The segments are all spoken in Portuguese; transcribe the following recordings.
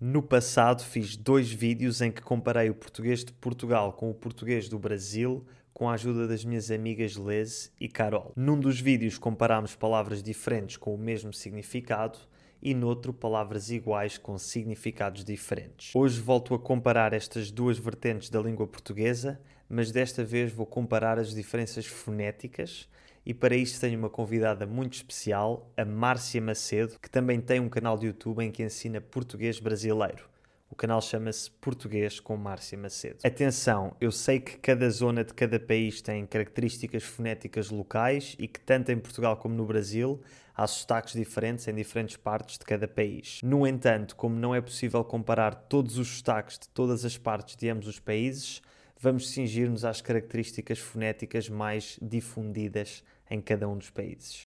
No passado fiz dois vídeos em que comparei o português de Portugal com o português do Brasil com a ajuda das minhas amigas Liz e Carol. Num dos vídeos comparámos palavras diferentes com o mesmo significado e noutro palavras iguais com significados diferentes. Hoje volto a comparar estas duas vertentes da língua portuguesa, mas desta vez vou comparar as diferenças fonéticas e para isto tenho uma convidada muito especial, a Márcia Macedo, que também tem um canal de YouTube em que ensina português brasileiro. O canal chama-se Português com Márcia Macedo. Atenção, eu sei que cada zona de cada país tem características fonéticas locais e que tanto em Portugal como no Brasil há sotaques diferentes em diferentes partes de cada país. No entanto, como não é possível comparar todos os sotaques de todas as partes de ambos os países, vamos cingir-nos às características fonéticas mais difundidas em cada um dos países.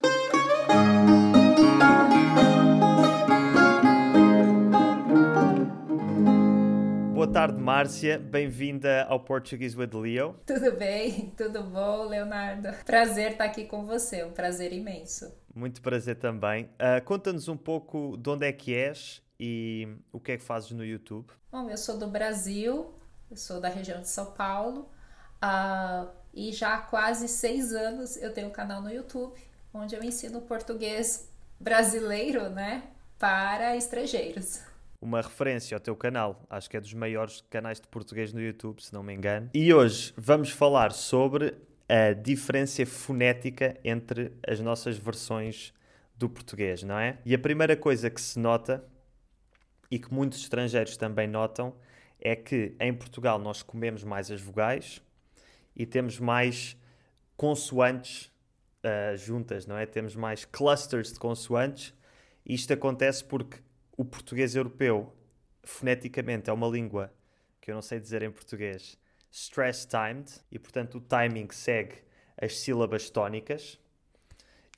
Boa tarde, Márcia. Bem-vinda ao Portuguese with Leo. Tudo bem? Tudo bom, Leonardo? Prazer estar aqui com você, um prazer imenso. Muito prazer também. Uh, Conta-nos um pouco de onde é que és e o que é que fazes no YouTube. Bom, eu sou do Brasil, eu sou da região de São Paulo. Uh, e já há quase seis anos eu tenho um canal no YouTube onde eu ensino português brasileiro, né, para estrangeiros. Uma referência ao teu canal, acho que é dos maiores canais de português no YouTube, se não me engano. E hoje vamos falar sobre a diferença fonética entre as nossas versões do português, não é? E a primeira coisa que se nota e que muitos estrangeiros também notam é que em Portugal nós comemos mais as vogais e temos mais consoantes uh, juntas, não é? Temos mais clusters de consoantes. Isto acontece porque o português europeu, foneticamente, é uma língua que eu não sei dizer em português, stress timed, e portanto o timing segue as sílabas tónicas.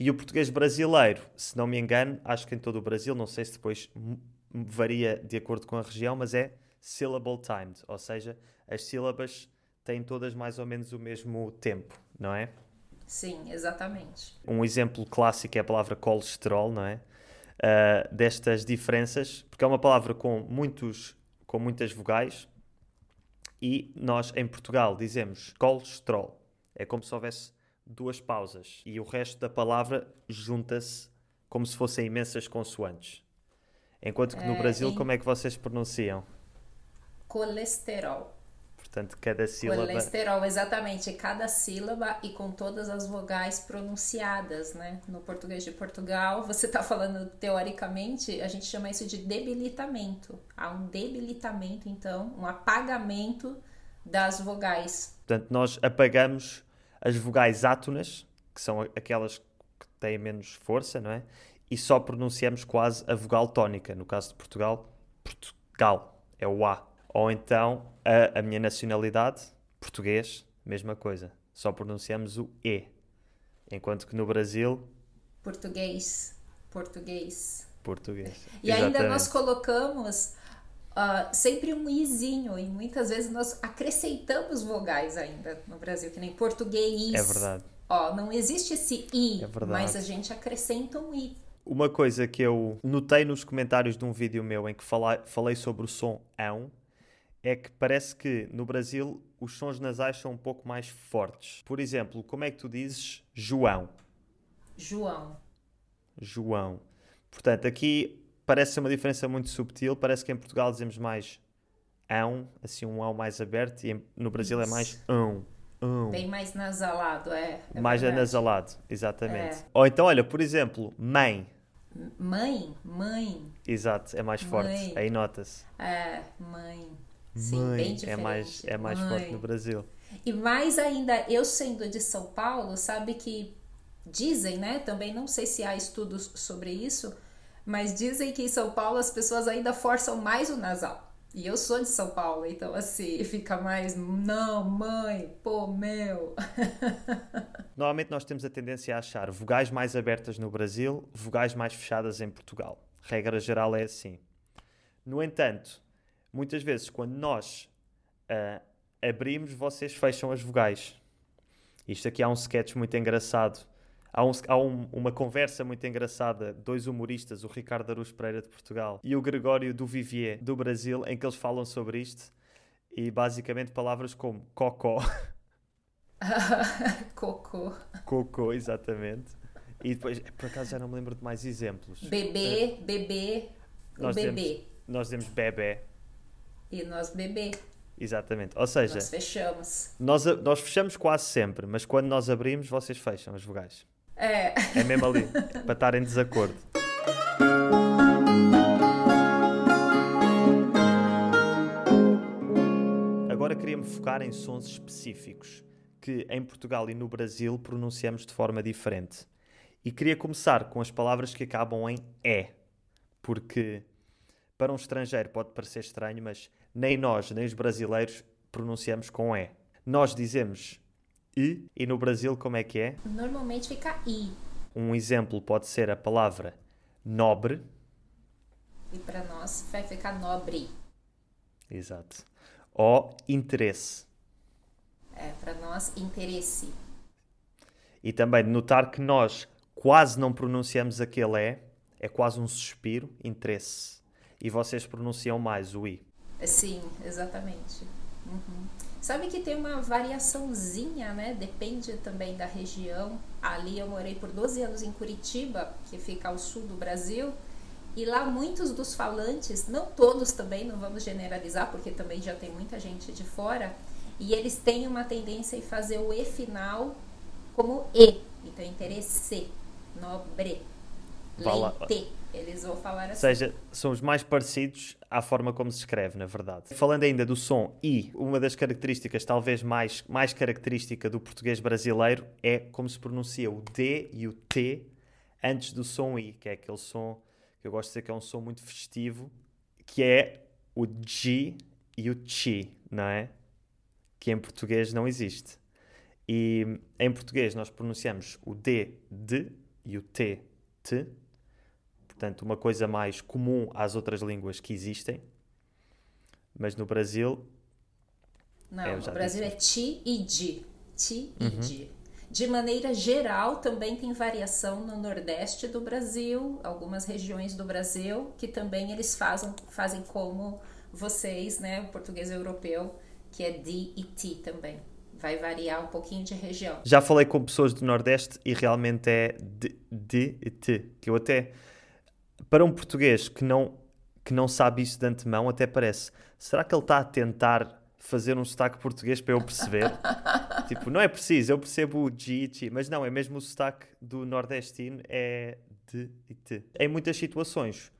E o português brasileiro, se não me engano, acho que em todo o Brasil, não sei se depois varia de acordo com a região, mas é syllable timed, ou seja, as sílabas têm todas mais ou menos o mesmo tempo, não é? Sim, exatamente. Um exemplo clássico é a palavra colesterol, não é? Uh, destas diferenças, porque é uma palavra com, muitos, com muitas vogais e nós em Portugal dizemos colesterol. É como se houvesse duas pausas e o resto da palavra junta-se como se fossem imensas consoantes. Enquanto que no é, Brasil, em... como é que vocês pronunciam? Colesterol. Portanto, cada sílaba. Colesterol, exatamente. Cada sílaba e com todas as vogais pronunciadas, né? No português de Portugal, você está falando teoricamente, a gente chama isso de debilitamento. Há um debilitamento, então, um apagamento das vogais. Portanto, nós apagamos as vogais átonas, que são aquelas que têm menos força, não é? E só pronunciamos quase a vogal tónica. No caso de Portugal, Portugal é o A ou então a, a minha nacionalidade, português, mesma coisa. Só pronunciamos o E. Enquanto que no Brasil. Português. Português. Português. E Exatamente. ainda nós colocamos uh, sempre um izinho. E muitas vezes nós acrescentamos vogais ainda no Brasil, que nem português. É verdade. Ó, não existe esse I, é mas a gente acrescenta um I. Uma coisa que eu notei nos comentários de um vídeo meu em que falei, falei sobre o som ão, é que parece que no Brasil os sons nasais são um pouco mais fortes. Por exemplo, como é que tu dizes João? João. João. Portanto, aqui parece ser uma diferença muito subtil. Parece que em Portugal dizemos mais ão, assim um ão mais aberto, e no Brasil é Isso. é mais ão. ão. Bem mais nasalado, é. é mais verdade. anasalado, exatamente. É. Ou então, olha, por exemplo, mãe. Mãe, mãe. Exato, é mais mãe. forte. Aí nota-se. É, mãe. Sim, Mãe, bem diferente. É mais, é mais forte no Brasil. E mais ainda, eu sendo de São Paulo, sabe que dizem, né? Também não sei se há estudos sobre isso, mas dizem que em São Paulo as pessoas ainda forçam mais o nasal. E eu sou de São Paulo, então assim, fica mais não, mãe, pô, meu. Normalmente nós temos a tendência a achar vogais mais abertas no Brasil, vogais mais fechadas em Portugal. Regra geral é assim. No entanto, muitas vezes quando nós uh, abrimos, vocês fecham as vogais. Isto aqui há um sketch muito engraçado Há, um, há um, uma conversa muito engraçada, dois humoristas, o Ricardo Aruz Pereira de Portugal e o Gregório do Vivier do Brasil, em que eles falam sobre isto e basicamente palavras como cocó. Cocô. Cocô, exatamente. E depois, por acaso já não me lembro de mais exemplos. Bebê, bebê, o Nós bebê. dizemos, nós dizemos bebê, E nós bebê. exatamente. Ou seja, Nós fechamos. nós, nós fechamos quase sempre, mas quando nós abrimos, vocês fecham as vogais. É. É mesmo ali, para estar em desacordo. Agora queria-me focar em sons específicos que em Portugal e no Brasil pronunciamos de forma diferente. E queria começar com as palavras que acabam em E, porque para um estrangeiro pode parecer estranho, mas nem nós, nem os brasileiros pronunciamos com E. Nós dizemos I e no Brasil como é que é? Normalmente fica I. Um exemplo pode ser a palavra nobre. E para nós vai ficar nobre. Exato. Ou interesse. É, para nós, interesse. E também notar que nós quase não pronunciamos aquele E, é quase um suspiro, interesse. E vocês pronunciam mais o I. Sim, exatamente. Uhum. Sabe que tem uma variaçãozinha, né? Depende também da região. Ali eu morei por 12 anos em Curitiba, que fica ao sul do Brasil. E lá muitos dos falantes, não todos também, não vamos generalizar, porque também já tem muita gente de fora, e eles têm uma tendência em fazer o E final como E. Então, interesse, nobre, leite. Eles vão falar Ou assim. seja, são os mais parecidos à forma como se escreve, na verdade. Falando ainda do som I, uma das características, talvez mais, mais característica do português brasileiro, é como se pronuncia o D e o T antes do som I, que é aquele som que eu gosto de dizer que é um som muito festivo, que é o G e o Chi, não é? Que em português não existe. E em português nós pronunciamos o D, D e o T, T. Portanto, uma coisa mais comum às outras línguas que existem. Mas no Brasil, Não, É, no Brasil disse. é ti e di. Ti e Uhum. di. De maneira geral, também tem variação no Nordeste do Brasil, algumas regiões do Brasil, que também eles fazem, fazem como vocês, né, o português europeu, que é di e ti também. Vai variar um pouquinho de região. já falei com pessoas do Nordeste e realmente é D, D e T. Que eu até, para um português que não, que não sabe isso de antemão, até parece. Será que ele está a tentar fazer um sotaque português para eu perceber? tipo, não é preciso, eu percebo o G e T, mas não, é mesmo o sotaque do nordestino, é D e T. Em muitas situações,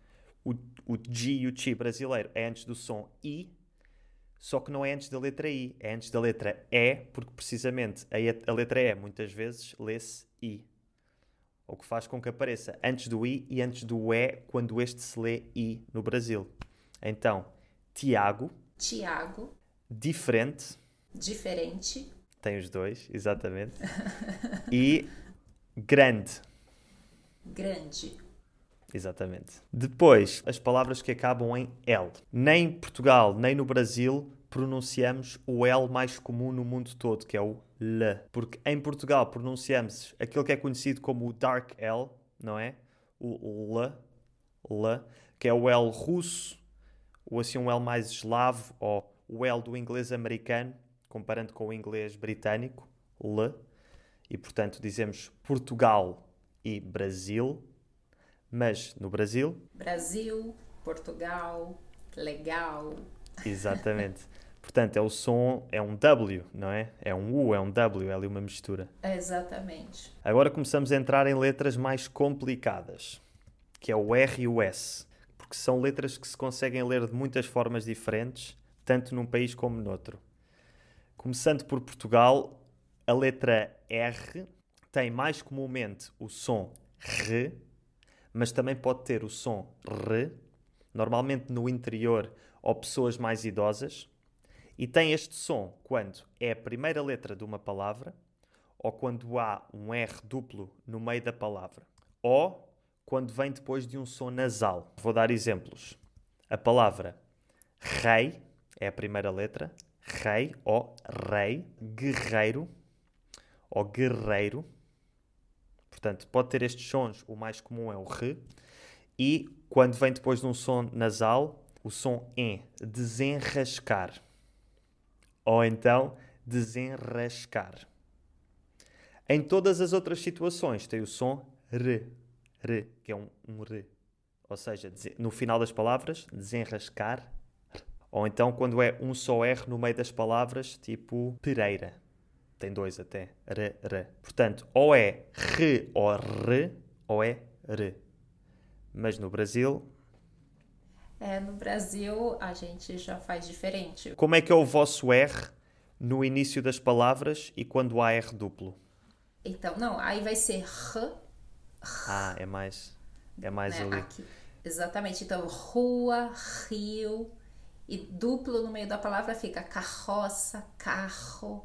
o, o G e o Chi brasileiro é antes do som I, só que não é antes da letra I, é antes da letra E, porque precisamente a, a letra E muitas vezes lê-se I. O que faz com que apareça antes do I e antes do E quando este se lê I no Brasil. Então, Tiago, Tiago, diferente, diferente. tem os dois, exatamente, e grande, Grande. exatamente. Depois, as palavras que acabam em L. Nem em Portugal, nem no Brasil pronunciamos o L mais comum no mundo todo, que é o L. Porque em Portugal pronunciamos aquilo que é conhecido como o Dark L, não é? O L, L, que é o L russo, ou assim um L mais eslavo, ou o L do inglês americano, comparando com o inglês britânico, L. E portanto dizemos Portugal e Brasil, mas no Brasil, Brasil, Portugal, legal. exatamente. portanto, é o som, é um W, não é? É um U, é um W, é ali uma mistura. Exatamente. Agora começamos a entrar em letras mais complicadas, que é o R e o S, porque são letras que se conseguem ler de muitas formas diferentes, tanto num país como noutro. Começando por Portugal, a letra R tem mais comumente o som R, mas também pode ter o som R, normalmente no interior ou pessoas mais idosas, e tem este som quando é a primeira letra de uma palavra ou quando há um R duplo no meio da palavra, ou quando vem depois de um som nasal. Vou dar exemplos. A palavra rei é a primeira letra, rei ou rei, guerreiro ou guerreiro, Portanto, pode ter estes sons, o mais comum é o R, e quando vem depois de um som nasal, o som E, desenrascar. Ou então, desenrascar. Em todas as outras situações tem o som R, R, que é um, um R. Ou seja, no final das palavras, desenrascar. Ou então quando é um só R no meio das palavras, tipo Pereira. Tem dois até. R, R. Portanto, ou é R ou R, ou é R. Mas no Brasil. É, no Brasil a gente já faz diferente. Como é que é o vosso R no início das palavras e quando há R duplo? Então, não, aí vai ser R. Ah, é mais. É mais né? ali. Aqui. Exatamente. Então, rua, rio. E duplo no meio da palavra fica carroça, carro.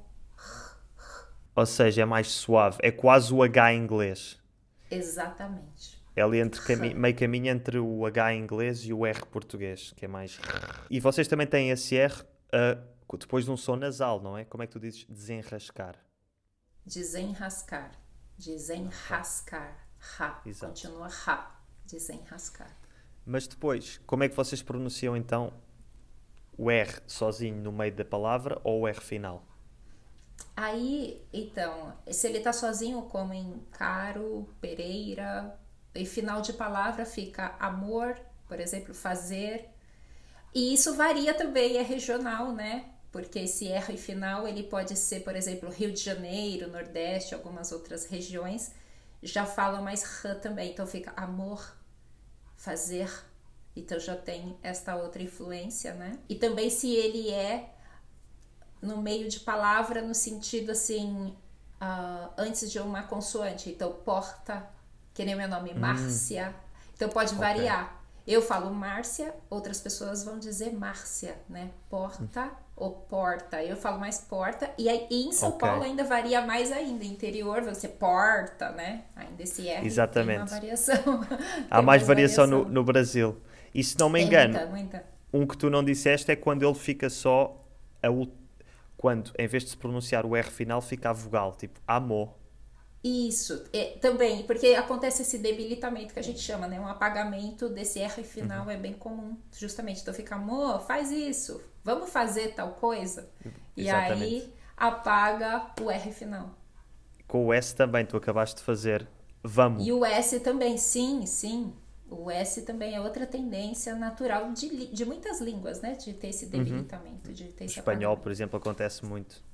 Ou seja, é mais suave. É quase o H em inglês. Exatamente. É ali entre cami meio caminho entre o H inglês e o R português, que é mais. E vocês também têm esse R uh, depois de um som nasal, não é? Como é que tu dizes desenrascar? Desenrascar. Desenrascar. Ra. Exato. Continua ra. Desenrascar. Mas depois, como é que vocês pronunciam então o R sozinho no meio da palavra ou o R final? Aí, então, se ele tá sozinho, como em Caro, Pereira, e final de palavra fica amor, por exemplo, fazer. E isso varia também, é regional, né? Porque esse R final ele pode ser, por exemplo, Rio de Janeiro, Nordeste, algumas outras regiões já falam mais R também. Então fica amor, fazer. Então já tem esta outra influência, né? E também se ele é no meio de palavra no sentido assim uh, antes de uma consoante. Então porta, que nem meu nome, hum. Márcia. Então pode okay. variar. Eu falo Márcia, outras pessoas vão dizer Márcia, né? Porta hum. ou porta. Eu falo mais porta. E aí em São okay. Paulo ainda varia mais ainda. Interior você porta, né? Ainda esse R Exatamente. tem uma variação. Há mais variação, variação, No, no Brasil. E se não me engano, muita, muita. um que tu não disseste é quando ele fica só a quando em vez de se pronunciar o R final fica a vogal, tipo amor. Isso, é, também, porque acontece esse debilitamento que a gente chama, né? Um apagamento desse R final uhum. é bem comum, justamente. Então fica, amor, faz isso, vamos fazer tal coisa. Exatamente. E aí apaga o R final. Com o S também, tu acabaste de fazer vamos. E o S também, sim, sim. O S também é outra tendência natural de, de muitas línguas, né? De ter esse uhum. debilitamento, uhum. de ter esse espanhol, apagamento. por exemplo, acontece muito.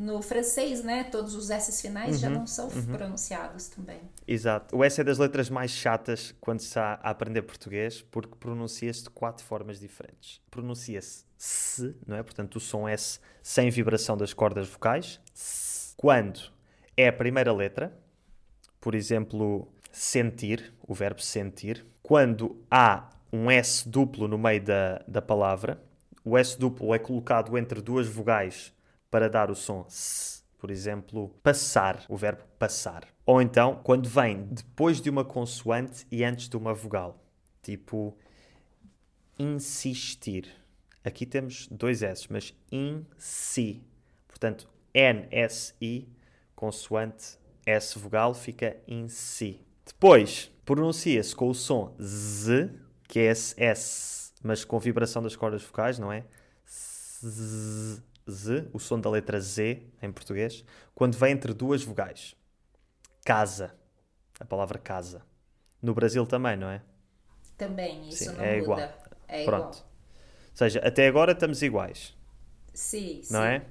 No francês, né, todos os S finais uhum, já não são uhum. pronunciados também. Exato. O S é das letras mais chatas quando se está a aprender português, porque pronuncia-se de quatro formas diferentes. Pronuncia-se S, não é? Portanto, o som S sem vibração das cordas vocais. S. Quando é a primeira letra, por exemplo, sentir, o verbo sentir. Quando há um S duplo no meio da, da palavra, o S duplo é colocado entre duas vogais para dar o som S. Por exemplo, passar, o verbo passar. Ou então, quando vem depois de uma consoante e antes de uma vogal. Tipo, insistir. Aqui temos dois S, mas in si. Portanto, N-S-I, consoante S vogal, fica in si. Depois, pronuncia-se com o som Z, que é esse S, mas com vibração das cordas vocais, não é? Z, Z, o som da letra Z em português, quando vem entre duas vogais. Casa. A palavra casa. No Brasil também, não é? Também, isso Sim, não é muda. Igual. É Pronto. Igual. Ou seja, até agora estamos iguais. Sim, não sim. é?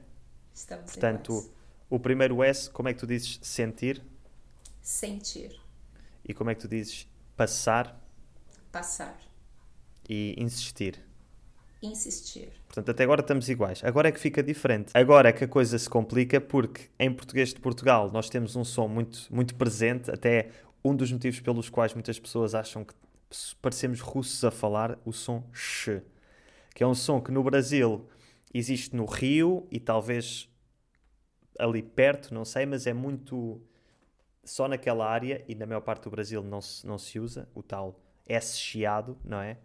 Estamos Portanto, iguais. o primeiro S, como é que tu dizes sentir? Sentir. E como é que tu dizes passar? Passar. E insistir? Insistir. Portanto, até agora estamos iguais. Agora é que fica diferente. Agora é que a coisa se complica porque em português de Portugal nós temos um som muito, muito presente, até um dos motivos pelos quais muitas pessoas acham que parecemos russos a falar o som sh, que é um som que no Brasil existe no Rio e talvez ali perto, não sei, mas é muito só naquela área e na maior parte do Brasil não se, não se usa o tal S chiado, não é?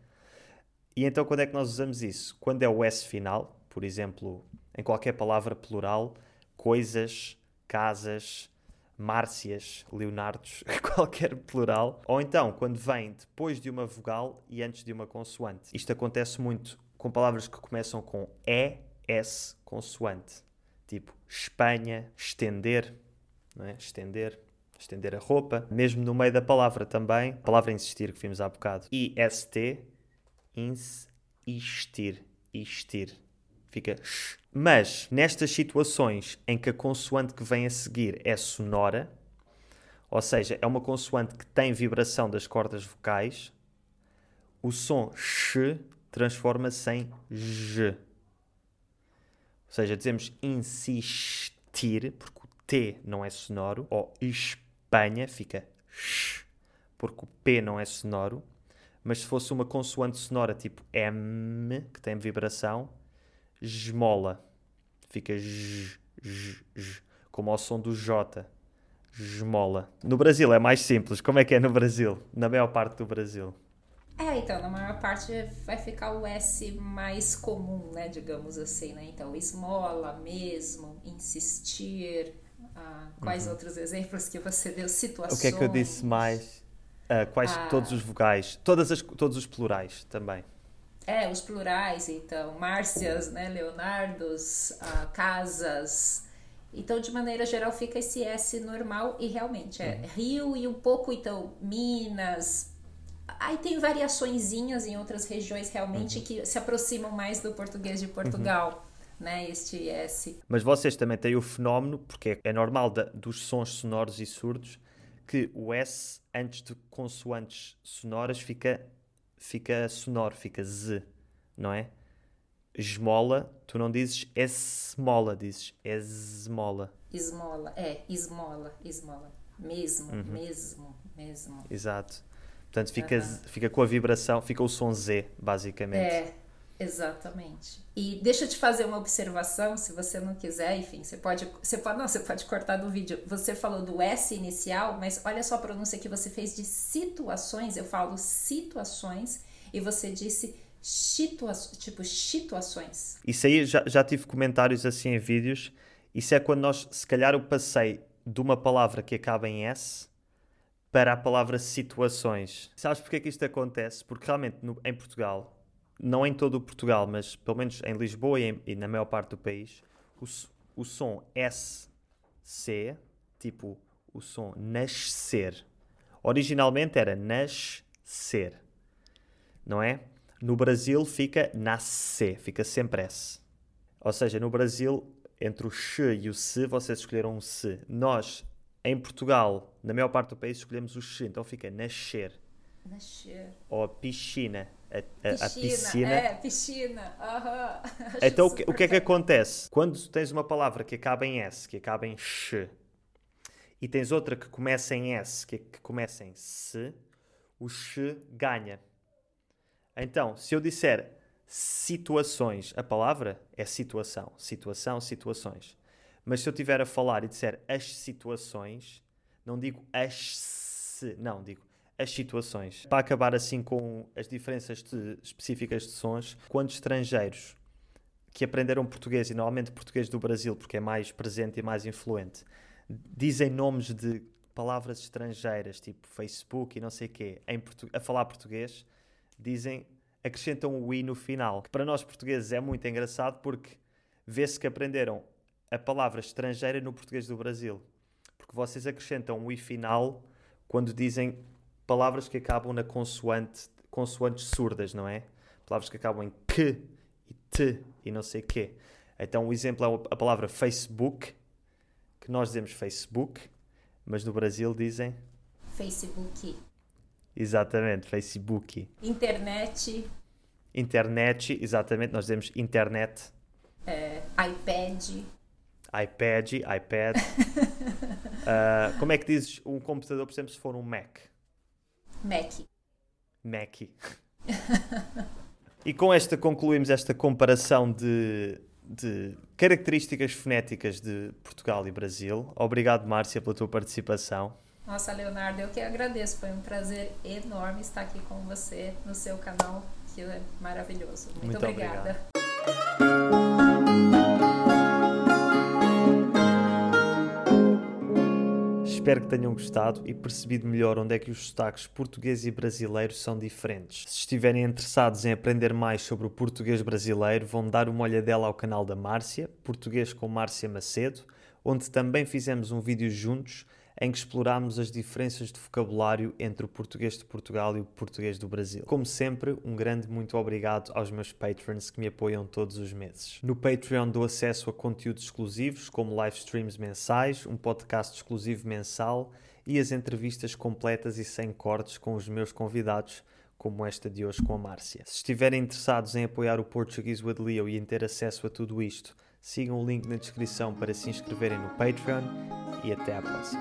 E então quando é que nós usamos isso? Quando é o S final, por exemplo, em qualquer palavra plural, coisas, casas, Márcias, Leonardos, qualquer plural. Ou então, quando vem depois de uma vogal e antes de uma consoante. Isto acontece muito com palavras que começam com E, S, consoante. Tipo Espanha, estender, é? estender, estender a roupa. Mesmo no meio da palavra também, palavra insistir que vimos há bocado. IST, insistir, istir. Fica sh. Mas nestas situações em que a consoante que vem a seguir é sonora, ou seja, é uma consoante que tem vibração das cordas vocais, o som sh transforma-se em j. Ou seja, dizemos insistir, porque o T não é sonoro, ou Espanha fica sh, porque o P não é sonoro. Mas se fosse uma consoante sonora tipo M, que tem vibração, esmola. Fica j, j, j, como ao som do J. Esmola. No Brasil é mais simples. Como é que é no Brasil? Na maior parte do Brasil. É, então, na maior parte vai ficar o S mais comum, né, digamos assim, né? Então, esmola, mesmo, insistir. Ah, quais uhum. outros exemplos que você deu? Situações. O que é que eu disse mais? Uh, quais ah, todos os vogais, todas as, todos os plurais também. É, os plurais, então, Márcias, né, Leonardos, uh, Casas. Então, de maneira geral, fica esse S normal e realmente é uhum. Rio e um pouco, então, Minas, Aí tem variaçõezinhas em outras regiões realmente uhum. que se aproximam mais do português de Portugal. Uhum. Né, este S. Mas vocês também têm o fenómeno, porque é normal da, dos sons sonoros e surdos, que o S antes de consoantes sonoras fica, fica sonoro, fica Z, não é? Esmola, tu não dizes esmola, dizes esmola. Esmola, é, esmola, esmola. Mesmo, uhum. mesmo, mesmo. Exato. Portanto, fica, uhum. fica com a vibração, fica o som Z, basicamente. É, exatamente. E deixa eu te fazer uma observação, se você não quiser, enfim, você pode, você pode, não, você pode cortar do vídeo. Você falou do S inicial, mas olha só a pronúncia que você fez de situações. Eu falo situações e você disse situa tipo situações. Isso aí já, já tive comentários assim em vídeos. Isso é quando nós, se calhar, eu passei de uma palavra que acaba em S para a palavra situações. Sabes porque é que isto acontece? Porque realmente no, em Portugal, não em todo o Portugal, mas pelo menos em Lisboa e, em, e na maior parte do país, o, o som SC, tipo o som nascer, originalmente era nascer, não é? No Brasil fica nascer, fica sempre S. Ou seja, no Brasil, entre o X e o C, vocês escolheram um C. Nós, em Portugal, na maior parte do país, escolhemos o X, então fica nascer. Nascer. Ou piscina. A, a, piscina, a piscina. É, piscina. Uhum. Então, o que, o que é que acontece? Quando tens uma palavra que acaba em S, que acaba em X, e tens outra que começa em S, que, que começa em S, o X ganha. Então, se eu disser situações, a palavra é situação. Situação, situações. Mas se eu estiver a falar e disser as situações, não digo as se, não, digo as situações. Para acabar assim com as diferenças de, específicas de sons, quando estrangeiros que aprenderam português, e normalmente português do Brasil, porque é mais presente e mais influente, dizem nomes de palavras estrangeiras, tipo Facebook e não sei o quê, em a falar português, dizem, acrescentam o i no final, que para nós portugueses é muito engraçado porque vê-se que aprenderam a palavra estrangeira no português do Brasil. Porque vocês acrescentam um i final quando dizem palavras que acabam na consoante, consoantes surdas, não é? Palavras que acabam em que e te e não sei quê. Então, o exemplo é a palavra Facebook, que nós dizemos Facebook, mas no Brasil dizem Facebook. Exatamente, Facebook. Internet. Internet, exatamente, nós dizemos internet. É, iPad iPad, iPad. uh, como é que dizes um computador, por exemplo, se for um Mac? Mac. Mac. e com esta concluímos esta comparação de, de características fonéticas de Portugal e Brasil. Obrigado, Márcia, pela tua participação. Nossa, Leonardo, eu que agradeço. Foi um prazer enorme estar aqui com você no seu canal, que é maravilhoso. Muito, Muito obrigada. Obrigado. Espero que tenham gostado e percebido melhor onde é que os sotaques português e brasileiro são diferentes. Se estiverem interessados em aprender mais sobre o português brasileiro, vão dar uma olhadela ao canal da Márcia, Português com Márcia Macedo, onde também fizemos um vídeo juntos em que explorámos as diferenças de vocabulário entre o português de Portugal e o português do Brasil. Como sempre, um grande muito obrigado aos meus patrons que me apoiam todos os meses. No Patreon dou acesso a conteúdos exclusivos, como live streams mensais, um podcast exclusivo mensal e as entrevistas completas e sem cortes com os meus convidados, como esta de hoje com a Márcia. Se estiverem interessados em apoiar o Portuguese with Leo e em ter acesso a tudo isto, Sigam o link na descrição para se inscreverem no Patreon e até à próxima.